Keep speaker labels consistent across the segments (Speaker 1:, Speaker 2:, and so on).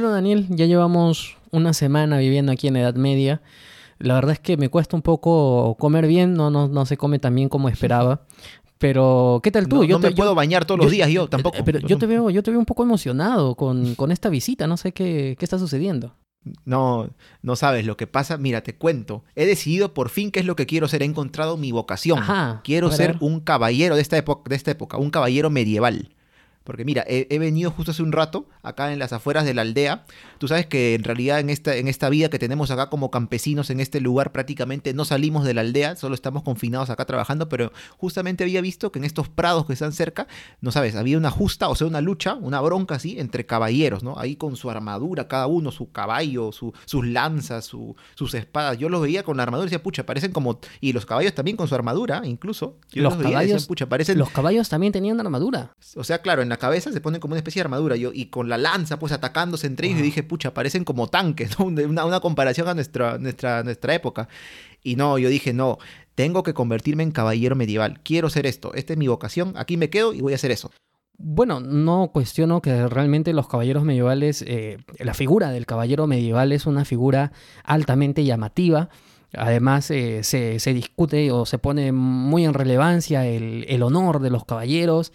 Speaker 1: Bueno, Daniel, ya llevamos una semana viviendo aquí en Edad Media. La verdad es que me cuesta un poco comer bien, no, no, no se come tan bien como esperaba. Pero, ¿qué tal tú?
Speaker 2: No,
Speaker 1: yo
Speaker 2: no me puedo bañar todos los días yo tampoco.
Speaker 1: Pero yo te veo, yo te veo un poco emocionado con, con esta visita, no sé qué, qué está sucediendo.
Speaker 2: No, no sabes lo que pasa. Mira, te cuento. He decidido por fin qué es lo que quiero ser. He encontrado mi vocación.
Speaker 1: Ajá,
Speaker 2: quiero ser un caballero de esta, época, de esta época, un caballero medieval. Porque mira, he, he venido justo hace un rato acá en las afueras de la aldea. Tú sabes que en realidad en esta, en esta vida que tenemos acá como campesinos en este lugar prácticamente no salimos de la aldea, solo estamos confinados acá trabajando, pero justamente había visto que en estos prados que están cerca, no sabes, había una justa, o sea, una lucha, una bronca así entre caballeros, ¿no? Ahí con su armadura, cada uno, su caballo, su- sus lanzas, su- sus espadas. Yo los veía con la armadura y decía, pucha, parecen como... Y los caballos también con su armadura, incluso. Yo
Speaker 1: Los
Speaker 2: veía
Speaker 1: caballos-
Speaker 2: pucha, parecen...
Speaker 1: Los caballos también tenían armadura.
Speaker 2: O sea, claro, en la cabeza se ponen como una especie de armadura yo, y con la lanza, pues atacándose entre ellos. Y dije, pucha, parecen como tanques, ¿no? Una, una comparación a nuestra, nuestra, nuestra época. Y no, yo dije, no, tengo que convertirme en caballero medieval. Quiero ser esto. Esta es mi vocación. Aquí me quedo y voy a hacer eso.
Speaker 1: Bueno, no cuestiono que realmente los caballeros medievales, eh, la figura del caballero medieval es una figura altamente llamativa. Además, eh, se, se discute o se pone muy en relevancia el, el honor de los caballeros.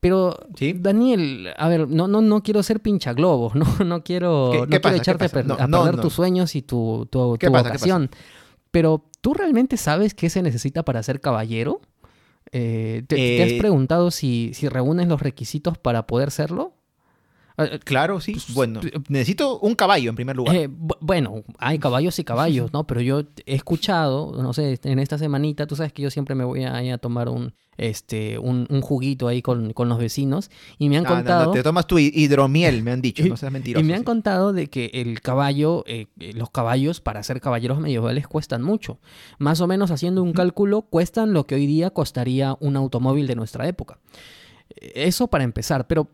Speaker 1: Pero,
Speaker 2: ¿Sí?
Speaker 1: Daniel, a ver, no, no, no quiero ser pinchaglobos, no, no quiero,
Speaker 2: ¿Qué-
Speaker 1: no
Speaker 2: qué
Speaker 1: quiero echarte a,
Speaker 2: pasa?
Speaker 1: per-
Speaker 2: No,
Speaker 1: a
Speaker 2: no,
Speaker 1: perder
Speaker 2: no.
Speaker 1: tus sueños y tu, tu,
Speaker 2: ¿Qué
Speaker 1: tu
Speaker 2: pasa? ¿Qué
Speaker 1: vocación. Pero, ¿tú realmente sabes qué se necesita para ser caballero? Eh, ¿te, te has
Speaker 2: Eh,
Speaker 1: preguntado si, si reúnes los requisitos para poder serlo? Eh,
Speaker 2: Claro, sí.
Speaker 1: Pues,
Speaker 2: Bueno,
Speaker 1: eh,
Speaker 2: necesito un caballo en primer lugar.
Speaker 1: eh, bu- bueno, hay caballos y caballos, ¿no? Pero yo he escuchado, no sé, en esta semanita, tú sabes que yo siempre me voy a, a tomar un, este, un, un juguito ahí con, con los vecinos y me han
Speaker 2: Ah, no, no,
Speaker 1: contado...
Speaker 2: te tomas tu hi- hidromiel, me han dicho.
Speaker 1: Y-
Speaker 2: no seas mentiroso.
Speaker 1: Y me han
Speaker 2: sí.
Speaker 1: contado de que el caballo, eh, los caballos para ser caballeros medievales cuestan mucho. Más o menos haciendo un cálculo, cuestan lo que hoy día costaría un automóvil de nuestra época. Eso para empezar, pero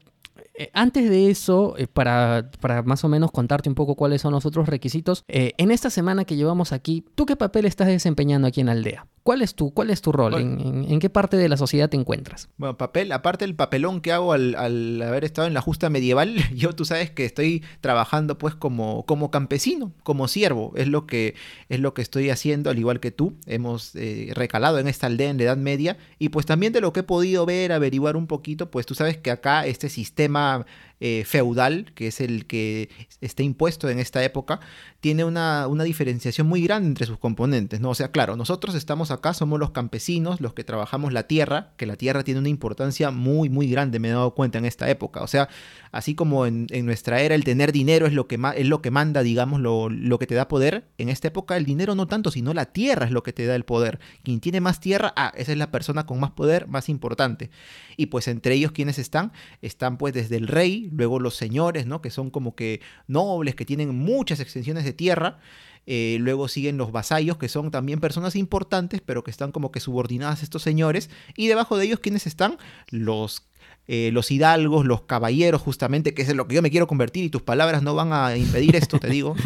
Speaker 1: eh, antes de eso, eh, para, más o menos contarte un poco cuáles son los otros requisitos, eh, en esta semana que llevamos aquí, ¿tú qué papel estás desempeñando aquí en aldea? ¿Cuál es tu, cuál es tu rol? ¿En, en- en qué parte de la sociedad te encuentras?
Speaker 2: Bueno, papel, aparte del papelón que hago al, al haber estado en la justa medieval, yo tú sabes que estoy trabajando pues como, como campesino, como siervo, es lo que es lo que estoy haciendo, al igual que tú, hemos eh, recalado en esta aldea en la Edad Media, y pues también de lo que he podido ver, averiguar un poquito, pues tú sabes que acá este sistema eh, feudal, que es el que está impuesto en esta época, tiene una, una diferenciación muy grande entre sus componentes, ¿no? O sea, claro, nosotros estamos acá, somos los campesinos, los que trabajamos la tierra, que la tierra tiene una importancia muy, muy grande, me he dado cuenta en esta época. O sea, así como en, en nuestra era el tener dinero es lo que, es lo que manda, digamos, lo, lo que te da poder, en esta época el dinero no tanto, sino la tierra es lo que te da el poder. Quien tiene más tierra, ah, esa es la persona con más poder, más importante. Y pues entre ellos, ¿quiénes están? Están pues desde el rey, luego los señores, ¿no? Que son como que nobles, que tienen muchas extensiones de tierra. Eh, luego siguen los vasallos, que son también personas importantes, pero que están como que subordinadas a estos señores. Y debajo de ellos, ¿quiénes están? Los, eh, los hidalgos, los caballeros, justamente, que es en lo que yo me quiero convertir. Y tus palabras no van a impedir esto, te digo.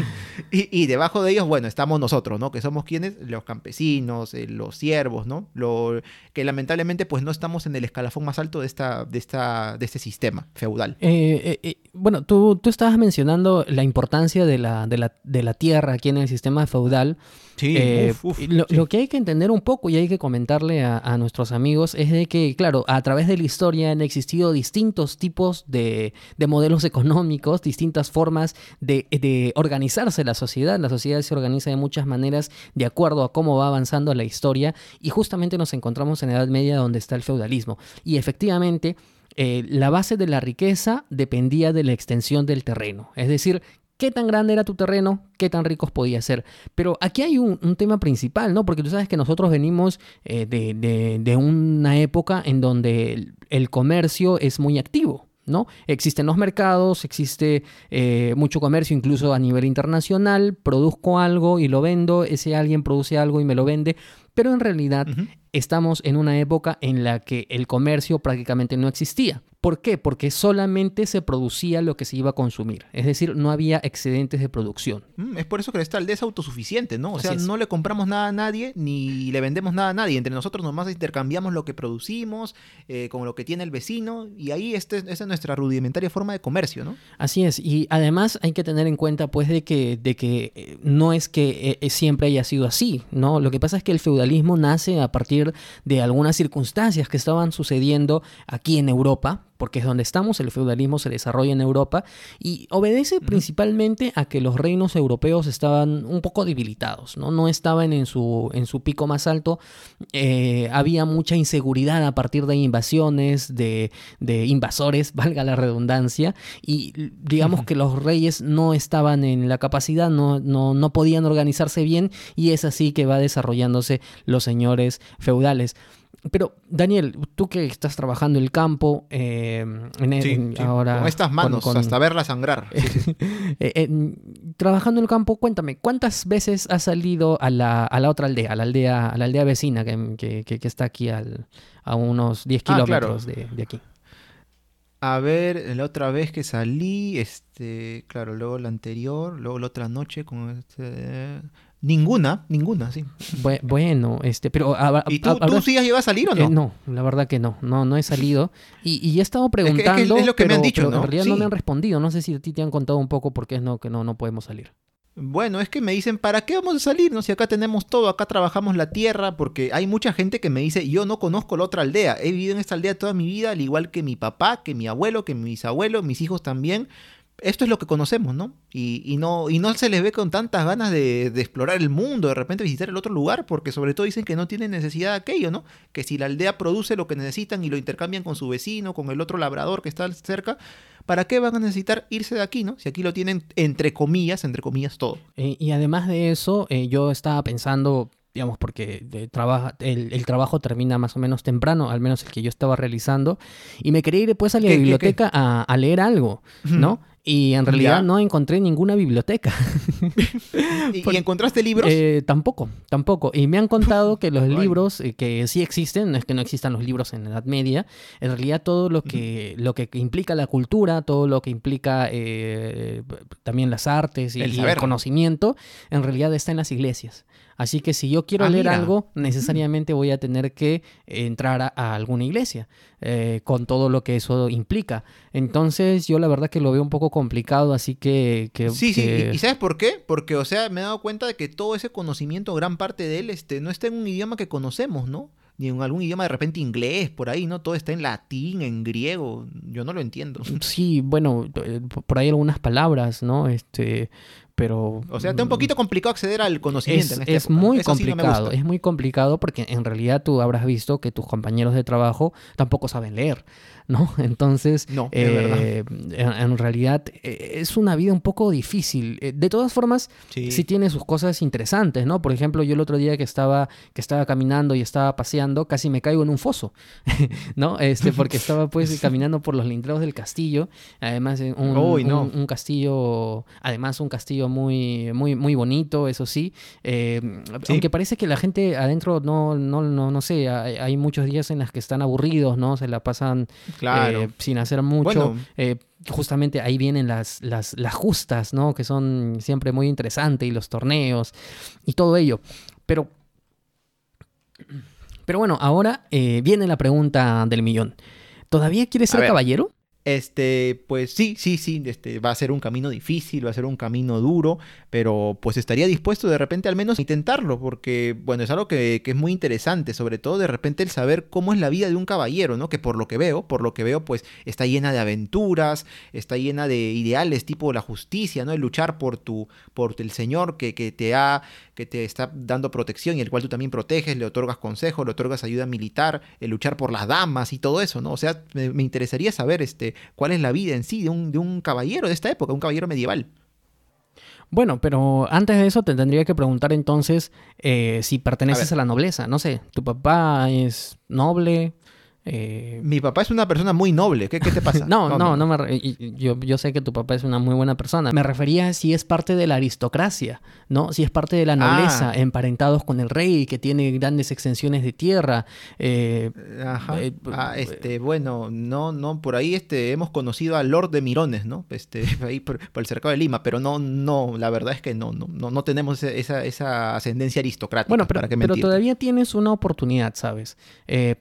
Speaker 2: Y, y debajo de ellos, bueno, estamos nosotros, ¿no? Que somos quienes? Los campesinos, eh, los siervos, ¿no? Lo, que lamentablemente, pues no estamos en el escalafón más alto de, esta, de, esta, de este sistema feudal.
Speaker 1: Eh, bueno, tú, tú estabas mencionando la importancia de la, de, la, de la tierra aquí en el sistema feudal.
Speaker 2: Sí,
Speaker 1: Eh,
Speaker 2: uf, uf,
Speaker 1: y lo,
Speaker 2: sí.
Speaker 1: lo que hay que entender un poco y hay que comentarle a, a nuestros amigos es de que, claro, a través de la historia han existido distintos tipos de, de modelos económicos, distintas formas de, de organizarse la sociedad. La sociedad se organiza de muchas maneras de acuerdo a cómo va avanzando la historia y justamente nos encontramos en la Edad Media donde está el feudalismo. Y efectivamente, eh, la base de la riqueza dependía de la extensión del terreno. Es decir, qué tan grande era tu terreno, qué tan ricos podías ser. Pero aquí hay un, tema principal, ¿no? Porque tú sabes que nosotros venimos eh, de, una época en donde el, el comercio es muy activo. ¿no? Existen los mercados, existe eh, mucho comercio incluso a nivel internacional, produzco algo y lo vendo, ese alguien produce algo y me lo vende, pero en realidad estamos en una época en la que el comercio prácticamente no existía. ¿Por qué? Porque solamente se producía lo que se iba a consumir. Es decir, no había excedentes de producción.
Speaker 2: Mm, es por eso que esta aldea es autosuficiente, ¿no? O sea, no le compramos nada a nadie ni le vendemos nada a nadie. Entre nosotros nomás intercambiamos lo que producimos eh, con lo que tiene el vecino y ahí este, esa es nuestra rudimentaria forma de comercio, ¿no?
Speaker 1: Así es. Y además hay que tener en cuenta pues de que, de que eh, no es que eh, siempre haya sido así, ¿no? Lo que pasa es que el feudalismo nace a partir de algunas circunstancias que estaban sucediendo aquí en Europa porque es donde estamos, el feudalismo se desarrolla en Europa y obedece principalmente a que los reinos europeos estaban un poco debilitados, no, no estaban en su, en su pico más alto, eh, había mucha inseguridad a partir de invasiones, de, invasores, valga la redundancia, y digamos que los reyes no estaban en la capacidad, no, no, no podían organizarse bien y es así que va desarrollándose los señores feudales. Pero, Daniel, tú que estás trabajando el campo, eh,
Speaker 2: en, ahora... Con estas manos, hasta verla sangrar.
Speaker 1: Eh, trabajando en el campo, cuéntame, ¿cuántas veces has salido a la, a la otra aldea, a la aldea, a la aldea vecina que, que, está aquí al, a unos 10 ah, kilómetros de, de, aquí?
Speaker 2: A ver, la otra vez que salí, este, claro, luego la anterior, luego la otra noche con este... Ninguna, ninguna, sí.
Speaker 1: Bueno, este, pero...
Speaker 2: ¿Y tú, tú sí has llegado a salir o no?
Speaker 1: Eh, no, la verdad que no, no, no he salido. Y, y he estado preguntando,
Speaker 2: es, lo que me han dicho,
Speaker 1: ¿no? en realidad no me han respondido. No sé si a ti te han contado un poco por qué es no, que no, no podemos salir.
Speaker 2: Bueno, es que me dicen, ¿para qué vamos a salir? No si acá tenemos todo, acá trabajamos la tierra, porque hay mucha gente que me dice, yo no conozco la otra aldea, he vivido en esta aldea toda mi vida, al igual que mi papá, que mi abuelo, que mis abuelos, mis hijos también, esto es lo que conocemos, ¿no? Y, no, y no se les ve con tantas ganas de, explorar el mundo, de repente visitar el otro lugar, porque sobre todo dicen que no tienen necesidad de aquello, ¿no? Que si la aldea produce lo que necesitan y lo intercambian con su vecino, con el otro labrador que está cerca, ¿para qué van a necesitar irse de aquí, ¿no? Si aquí lo tienen entre comillas, entre comillas todo.
Speaker 1: Eh, y además de eso, eh, yo estaba pensando, digamos, porque el, trabajo termina más o menos temprano, al menos el que yo estaba realizando, y me quería ir después a la biblioteca A, a, leer algo, ¿no? Y en realidad no encontré ninguna biblioteca.
Speaker 2: ¿Y, encontraste libros?
Speaker 1: Eh, tampoco, tampoco. Y me han contado que los libros, eh, que sí existen, no es que no existan los libros en la Edad Media, en realidad todo lo que, lo que implica la cultura, todo lo que implica eh, también las artes y el, conocimiento, en realidad está en las iglesias. Así que si yo quiero ah, leer algo, necesariamente voy a tener que entrar a, alguna iglesia, con todo lo que eso implica. Entonces yo la verdad que lo veo un poco complicado, así que...
Speaker 2: sí, sí, ¿Y, sabes por qué? Porque, o sea, me he dado cuenta de que todo ese conocimiento, gran parte de él, este, no está en un idioma que conocemos, ¿no? Ni en algún idioma de repente inglés, por ahí, ¿no? Todo está en latín, en griego, yo no lo entiendo.
Speaker 1: Sí, bueno, eh, por ahí algunas palabras, ¿no? Este, pero...
Speaker 2: O sea, está un poquito complicado acceder al conocimiento.
Speaker 1: Es, en es muy complicado, es muy complicado porque en realidad tú habrás visto que tus compañeros de trabajo tampoco saben leer. ¿no? Entonces, eh, en, realidad eh, es una vida un poco difícil. Eh, de todas formas, sí. tiene sus cosas interesantes, ¿no? Por ejemplo, yo el otro día que estaba, que estaba caminando y estaba paseando, casi me caigo en un foso, ¿no? Este, porque estaba pues caminando por los lindreos del castillo, además un, un, castillo, además un castillo muy, muy, muy bonito, eso sí, aunque parece que la gente adentro no, no, no, no sé, hay, hay muchos días en los que están aburridos, ¿no? Se la pasan claro. Eh, sin hacer mucho. Eh, justamente ahí vienen las, las, las, justas, ¿no? Que son siempre muy interesantes y los torneos y todo ello. Pero, pero bueno, ahora eh, viene la pregunta del millón. ¿Todavía quieres ser caballero?
Speaker 2: Este, pues sí, sí, sí, este, va a ser un camino difícil, va a ser un camino duro, pero pues estaría dispuesto de repente al menos a intentarlo, porque bueno, es algo que, que, es muy interesante, sobre todo de repente el saber cómo es la vida de un caballero, ¿no? Que por lo que veo, por lo que veo, pues está llena de aventuras, está llena de ideales tipo la justicia, ¿no? El luchar por tu, por el Señor que, que te ha, que te está dando protección y el cual tú también proteges, le otorgas consejos, le otorgas ayuda militar, el luchar por las damas y todo eso, ¿no? O sea, me interesaría saber, este, cuál es la vida en sí de un, de un caballero de esta época, un caballero medieval.
Speaker 1: Bueno, pero antes de eso te tendría que preguntar entonces eh, si perteneces a, la nobleza. No sé, ¿tu papá es noble? Eh,
Speaker 2: Mi papá es una persona muy noble. ¿Qué, qué te pasa?
Speaker 1: no, no, no, me yo, yo sé que tu papá es una muy buena persona. Me refería a si es parte de la aristocracia, ¿no? Si es parte de la nobleza,
Speaker 2: Ah.
Speaker 1: emparentados con el rey, que tiene grandes extensiones de tierra. eh,
Speaker 2: Ajá.
Speaker 1: Eh,
Speaker 2: Ah, este, bueno, no, no, por ahí este, hemos conocido al Lord de Mirones, ¿no? Este, ahí por, por el cercado de Lima, pero no, no, la verdad es que no, no, no, no tenemos esa, esa ascendencia aristocrática.
Speaker 1: Bueno, pero,
Speaker 2: ¿para qué
Speaker 1: pero todavía tienes una oportunidad, ¿sabes?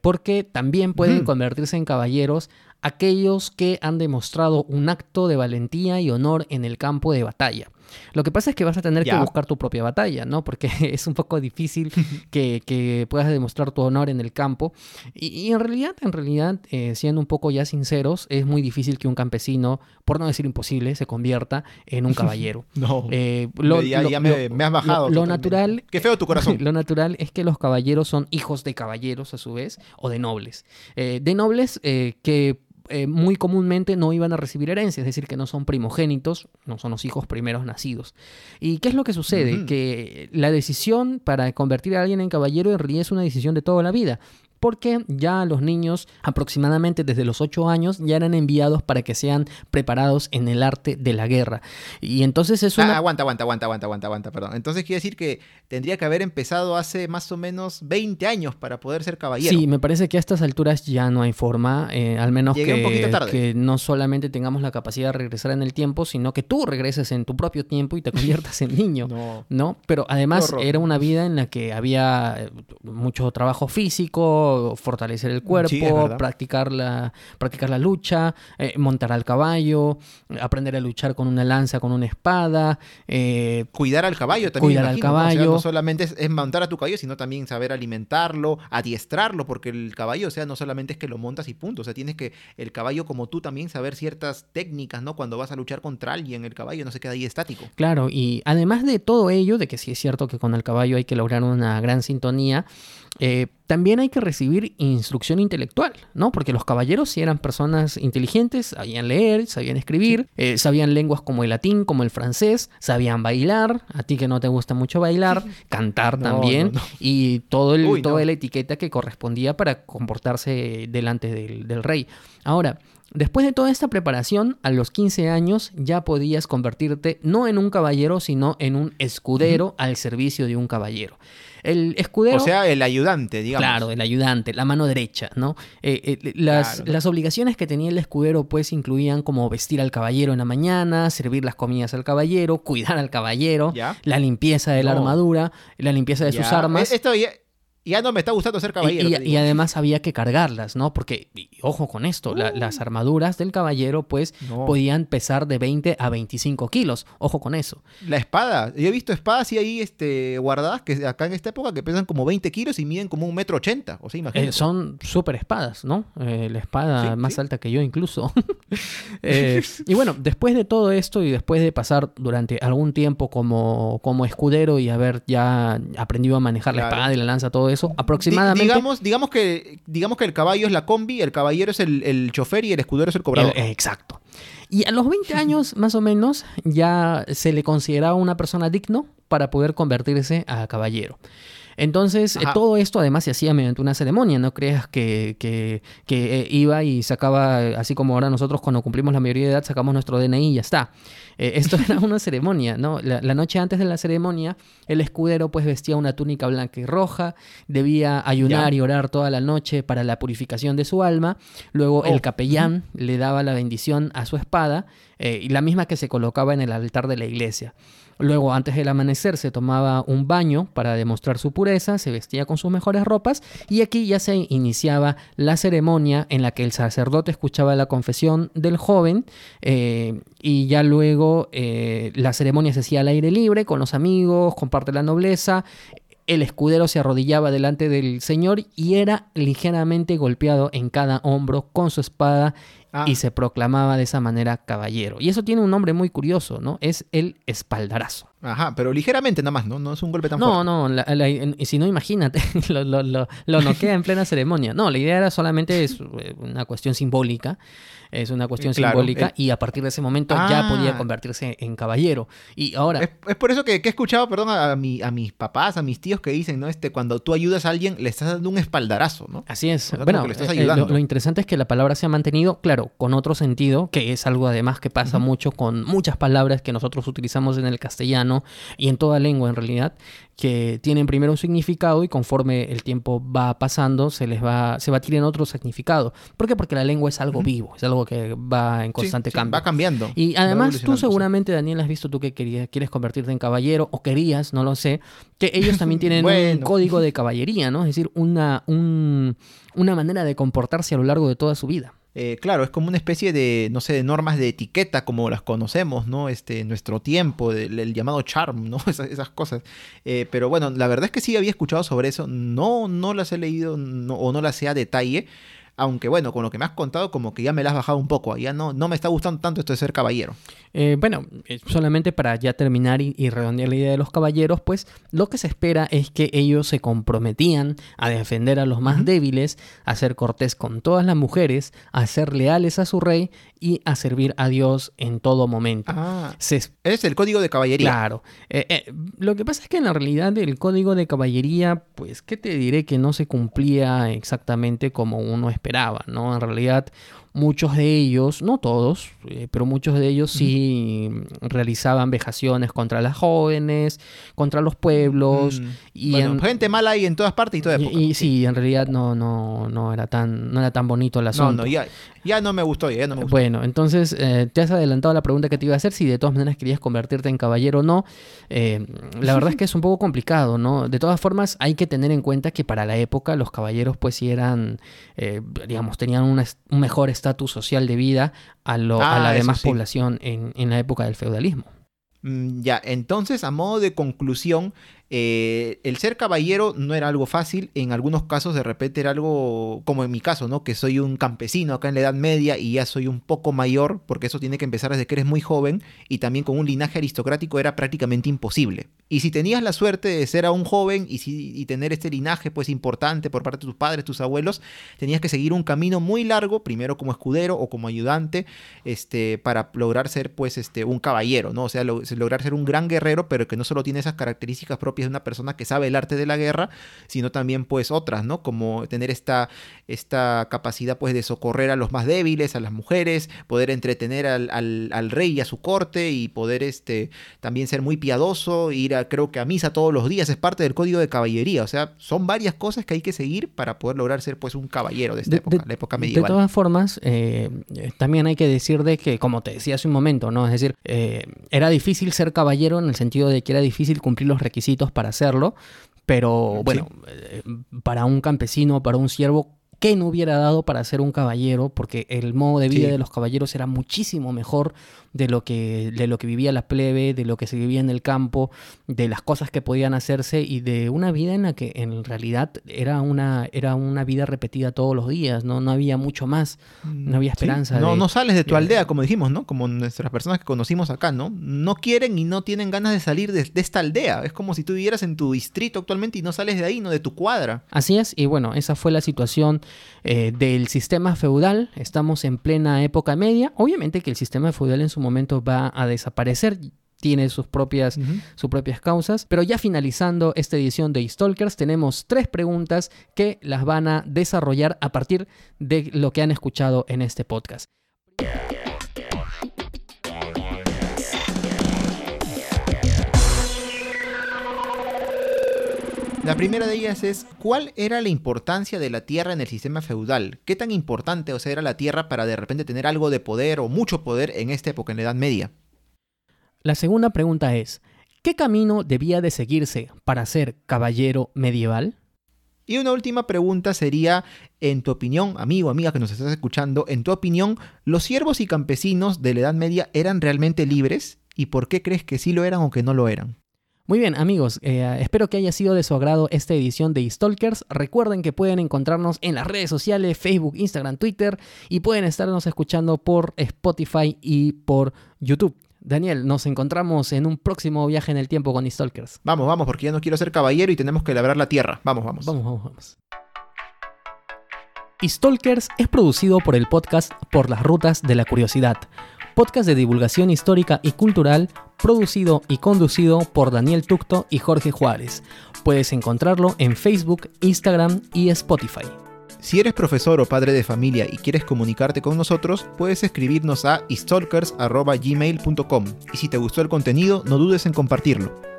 Speaker 1: Porque también pueden convertirse en caballeros aquellos que han demostrado un acto de valentía y honor en el campo de batalla. Lo que pasa es que vas a tener que buscar tu propia batalla, ¿no? Porque es un poco difícil que, que puedas demostrar tu honor en el campo. Y, y en realidad, en realidad, eh, siendo un poco ya sinceros, es muy difícil que un campesino, por no decir imposible, se convierta en un caballero.
Speaker 2: No.
Speaker 1: Eh,
Speaker 2: ya ya me, me has bajado.
Speaker 1: Lo, natural
Speaker 2: Qué feo tu corazón.
Speaker 1: lo natural es que los caballeros son hijos de caballeros a su vez o de nobles. Eh, de nobles que eh, muy comúnmente no iban a recibir herencia, es decir, que no son primogénitos, no son los hijos primeros nacidos. ¿Y qué es lo que sucede? Que la decisión para convertir a alguien en caballero en realidad es una decisión de toda la vida. Porque ya los niños, aproximadamente desde los 8 años, ya eran enviados para que sean preparados en el arte de la guerra. Y entonces es una...
Speaker 2: Ah, aguanta, aguanta, aguanta, aguanta, aguanta, aguanta, perdón. Entonces quiere decir que tendría que haber empezado hace más o menos 20 años para poder ser caballero.
Speaker 1: Sí, me parece que a estas alturas ya no hay forma, eh, al menos
Speaker 2: Llegué
Speaker 1: que,
Speaker 2: un poquito tarde.
Speaker 1: que no solamente tengamos la capacidad de regresar en el tiempo, sino que tú regreses en tu propio tiempo y te conviertas en niño.
Speaker 2: No.
Speaker 1: ¿no? Pero además era una vida en la que había eh, mucho trabajo físico, fortalecer el cuerpo,
Speaker 2: Sí,
Speaker 1: practicar, la, practicar la lucha, eh, montar al caballo, aprender a luchar con una lanza, con una espada, eh,
Speaker 2: Cuidar al caballo también.
Speaker 1: Cuidar al
Speaker 2: imagino, ¿no? O sea,
Speaker 1: caballo.
Speaker 2: no solamente es, es montar a tu caballo, sino también saber alimentarlo, adiestrarlo, porque el caballo, o sea, no solamente es que lo montas y punto. O sea, tienes que, el caballo como tú también saber ciertas técnicas, ¿no? Cuando vas a luchar contra alguien, el caballo no se queda ahí estático.
Speaker 1: Claro, y además de todo ello, de que sí es cierto que con el caballo hay que lograr una gran sintonía, eh, también hay que recibir instrucción intelectual, ¿no? Porque los caballeros sí eran personas inteligentes, sabían leer, sabían escribir, eh, sabían lenguas como el latín, como el francés, sabían bailar, a ti que no te gusta mucho bailar, cantar
Speaker 2: No,
Speaker 1: también,
Speaker 2: no, no.
Speaker 1: y todo el,
Speaker 2: Uy,
Speaker 1: toda la etiqueta que correspondía para comportarse delante del, del rey. Ahora, Después de toda esta preparación, a los 15 años ya podías convertirte no en un caballero, sino en un escudero al servicio de un caballero. El escudero...
Speaker 2: O sea, el ayudante, digamos.
Speaker 1: Claro, el ayudante, la mano derecha, ¿no? Eh, eh, las,
Speaker 2: Claro.
Speaker 1: las obligaciones que tenía el escudero pues incluían como vestir al caballero en la mañana, servir las comidas al caballero, cuidar al caballero,
Speaker 2: ¿Ya?
Speaker 1: la limpieza de la
Speaker 2: No.
Speaker 1: armadura, la limpieza de sus armas.
Speaker 2: eh, Esto ya, ya no me está gustando ser caballero.
Speaker 1: Y, además había que cargarlas, ¿no? Porque, y- ojo con esto, la- las armaduras del caballero pues
Speaker 2: No.
Speaker 1: podían pesar de 20 a 25 kilos. Ojo con eso.
Speaker 2: La espada. Yo he visto espadas y ahí este, guardadas que acá en esta época que pesan como 20 kilos y miden como un metro ochenta. O sea, imagínate.
Speaker 1: Eh, son súper espadas, ¿no? Eh, la espada
Speaker 2: Sí,
Speaker 1: más
Speaker 2: sí.
Speaker 1: alta que yo incluso. Eh, y bueno, después de todo esto y después de pasar durante algún tiempo como, como escudero y haber ya aprendido a manejar la espada y la lanza, todo eso, Aproximadamente...
Speaker 2: digamos, digamos, que, digamos que el caballo es la combi, el caballero es el, el chofer y el escudero es el cobrador.
Speaker 1: El- exacto. Y a los 20 años, más o menos, ya se le consideraba una persona digno para poder convertirse a caballero. Entonces, eh, todo esto además se hacía mediante una ceremonia. No creas que, que- que, eh, iba y sacaba, así como ahora nosotros cuando cumplimos la mayoría de edad sacamos nuestro DNI y ya está. Eh, esto era una ceremonia, ¿no? La, la noche antes de la ceremonia, el escudero pues vestía una túnica blanca y roja, debía ayunar y orar toda la noche para la purificación de su alma. Luego
Speaker 2: Oh,
Speaker 1: el capellán le daba la bendición a su espada, eh, y la misma que se colocaba en el altar de la iglesia. Luego, antes del amanecer, se tomaba un baño para demostrar su pureza, se vestía con sus mejores ropas y aquí ya se iniciaba la ceremonia en la que el sacerdote escuchaba la confesión del joven eh, y ya luego eh, la ceremonia se hacía al aire libre con los amigos, con parte de la nobleza. El escudero se arrodillaba delante del señor y era ligeramente golpeado en cada hombro con su espada
Speaker 2: Ah.
Speaker 1: y se proclamaba de esa manera caballero. Y eso tiene un nombre muy curioso, ¿no? Es el espaldarazo.
Speaker 2: Ajá, pero ligeramente nada más, ¿no? No es un golpe tan
Speaker 1: No,
Speaker 2: fuerte.
Speaker 1: no, la- y si no, imagínate, lo, lo, lo, lo noquea en plena ceremonia. No, la idea era solamente es eh, una cuestión simbólica, es una cuestión
Speaker 2: Claro,
Speaker 1: simbólica
Speaker 2: el-
Speaker 1: y a partir de ese momento ya
Speaker 2: Ah.
Speaker 1: podía convertirse en caballero. Y ahora,
Speaker 2: Es, es por eso que, que he escuchado, perdón, a, mi- a mis papás, a mis tíos que dicen, ¿no? Este, cuando tú ayudas a alguien, le estás dando un espaldarazo, ¿no?
Speaker 1: Así es.
Speaker 2: O sea, como
Speaker 1: bueno,
Speaker 2: que le estás
Speaker 1: eh, eh, lo interesante es que la palabra se ha mantenido, claro, con otro sentido, que es algo además que pasa mucho con muchas palabras que nosotros utilizamos en el castellano y en toda lengua en realidad, que tienen primero un significado y conforme el tiempo va pasando se les va se va adquiriendo otro significado. ¿Por qué? Porque la lengua es algo vivo, es algo que va en constante
Speaker 2: sí,
Speaker 1: cambio.
Speaker 2: Va cambiando.
Speaker 1: Y además tú seguramente, Daniel, has visto tú que querías, quieres convertirte en caballero o querías, no lo sé, que ellos también tienen un código de caballería, ¿no? Es decir, una, un- una manera de comportarse a lo largo de toda su vida.
Speaker 2: Eh, claro, es como una especie de, no sé, de normas de etiqueta como las conocemos, ¿no? Este, nuestro tiempo, el llamado charm, ¿no? Esas cosas. Eh, pero bueno, la verdad es que sí había escuchado sobre eso. No, no las he leído no- o no las sé a detalle. Aunque bueno, con lo que me has contado, como que ya me las has bajado un poco. Ya no, no me está gustando tanto esto de ser caballero.
Speaker 1: Eh, bueno, eh, solamente para ya terminar y, y redondear la idea de los caballeros, pues lo que se espera es que ellos se comprometían a defender a los más débiles, a ser cortés con todas las mujeres, a ser leales a su rey y a servir a Dios en todo momento.
Speaker 2: Ah,
Speaker 1: Se es-
Speaker 2: es el código de caballería.
Speaker 1: Claro. Eh, eh, lo que pasa es que en la realidad el código de caballería, pues, ¿qué te diré? Que no se cumplía exactamente como uno esperaba, ¿no? En realidad, muchos de ellos, no todos, eh, pero muchos de ellos sí realizaban vejaciones contra las jóvenes, contra los pueblos.
Speaker 2: Mm.
Speaker 1: y
Speaker 2: Bueno,
Speaker 1: en-
Speaker 2: gente mala hay en todas partes y toda
Speaker 1: y-
Speaker 2: época.
Speaker 1: y sí, en realidad no, no, no era tan, no era tan bonito el
Speaker 2: no,
Speaker 1: asunto.
Speaker 2: no, ya, ya no me gustó, ya no me gustó.
Speaker 1: Bueno, entonces eh, te has adelantado la pregunta que te iba a hacer, si de todas maneras querías convertirte en caballero o no. Eh, la verdad es que es un poco complicado, ¿no? De todas formas, hay que tener en cuenta que para la época los caballeros pues sí eran, digamos, tenían una un mejor estatus social de vida a, lo- a
Speaker 2: Ah,
Speaker 1: la
Speaker 2: eso
Speaker 1: demás
Speaker 2: sí.
Speaker 1: población en, en la época del feudalismo.
Speaker 2: Mm, Ya, entonces, a modo de conclusión, eh, el ser caballero no era algo fácil, en algunos casos de repente era algo, como en mi caso, ¿no? Que soy un campesino acá en la Edad Media y ya soy un poco mayor, porque eso tiene que empezar desde que eres muy joven, y también con un linaje aristocrático era prácticamente imposible. Y si tenías la suerte de ser aún joven y, si- y tener este linaje pues importante por parte de tus padres, tus abuelos, tenías que seguir un camino muy largo, primero como escudero o como ayudante, este, para lograr ser pues este, un caballero, ¿no? O sea, lo- lograr ser un gran guerrero, pero que no solo tiene esas características propias de una persona que sabe el arte de la guerra, sino también pues otras, ¿no? Como tener esta, esta capacidad pues de socorrer a los más débiles, a las mujeres, poder entretener al, al- al rey y a su corte y poder este, también ser muy piadoso, ir a, creo que a misa todos los días, es parte del código de caballería, o sea, son varias cosas que hay que seguir para poder lograr ser pues un caballero de esta
Speaker 1: De-
Speaker 2: época,
Speaker 1: de-
Speaker 2: la época
Speaker 1: De
Speaker 2: medieval.
Speaker 1: todas formas, eh, también hay que decir de que, como te decía hace un momento, ¿no? Es decir, eh, era difícil ser caballero en el sentido de que era difícil cumplir los requisitos para hacerlo, pero
Speaker 2: Sí.
Speaker 1: bueno, eh, para un campesino, para un siervo, ¿qué no hubiera dado para ser un caballero? Porque el modo de vida
Speaker 2: Sí.
Speaker 1: de los caballeros era muchísimo mejor de lo que de lo que vivía la plebe, de lo que se vivía en el campo, de las cosas que podían hacerse y de una vida en la que en realidad era una era una vida repetida todos los días, no no había mucho más. no había
Speaker 2: Sí.
Speaker 1: esperanza
Speaker 2: No,
Speaker 1: de-
Speaker 2: no sales de tu
Speaker 1: de-
Speaker 2: aldea, como dijimos, ¿no? Como nuestras personas que conocimos acá, ¿no? No quieren y no tienen ganas de salir de, de esta aldea. Es como si tú vivieras en tu distrito actualmente y no sales de ahí, no de tu cuadra.
Speaker 1: Así es, y bueno, esa fue la situación eh, del sistema feudal. Estamos en plena época media. Obviamente que el sistema feudal en su momento va a desaparecer. Tiene sus propias, sus propias causas. Pero ya finalizando esta edición de Stalkers, tenemos tres preguntas que las van a desarrollar a partir de lo que han escuchado en este podcast.
Speaker 2: La primera de ellas es, ¿cuál era la importancia de la tierra en el sistema feudal? ¿Qué tan importante o sea, era la tierra para de repente tener algo de poder o mucho poder en esta época, en la Edad Media?
Speaker 1: La segunda pregunta es, ¿qué camino debía de seguirse para ser caballero medieval?
Speaker 2: Y una última pregunta sería, en tu opinión, amigo, amiga que nos estás escuchando, en tu opinión, ¿los siervos y campesinos de la Edad Media eran realmente libres? ¿Y por qué crees que sí lo eran o que no lo eran?
Speaker 1: Muy bien, amigos, eh, espero que haya sido de su agrado esta edición de Stalkers. Recuerden que pueden encontrarnos en las redes sociales, Facebook, Instagram, Twitter y pueden estarnos escuchando por Spotify y por YouTube. Daniel, nos encontramos en un próximo viaje en el tiempo con Stalkers.
Speaker 2: Vamos, vamos, porque ya no quiero ser caballero y tenemos que labrar la tierra. Vamos, vamos.
Speaker 1: Vamos, vamos, vamos. Stalkers es producido por el podcast Por las Rutas de la Curiosidad, podcast de divulgación histórica y cultural producido y conducido por Daniel Tucto y Jorge Juárez. Puedes encontrarlo en Facebook, Instagram y Spotify.
Speaker 2: Si eres profesor o padre de familia y quieres comunicarte con nosotros, puedes escribirnos a stalkers.gmail.com y si te gustó el contenido, no dudes en compartirlo.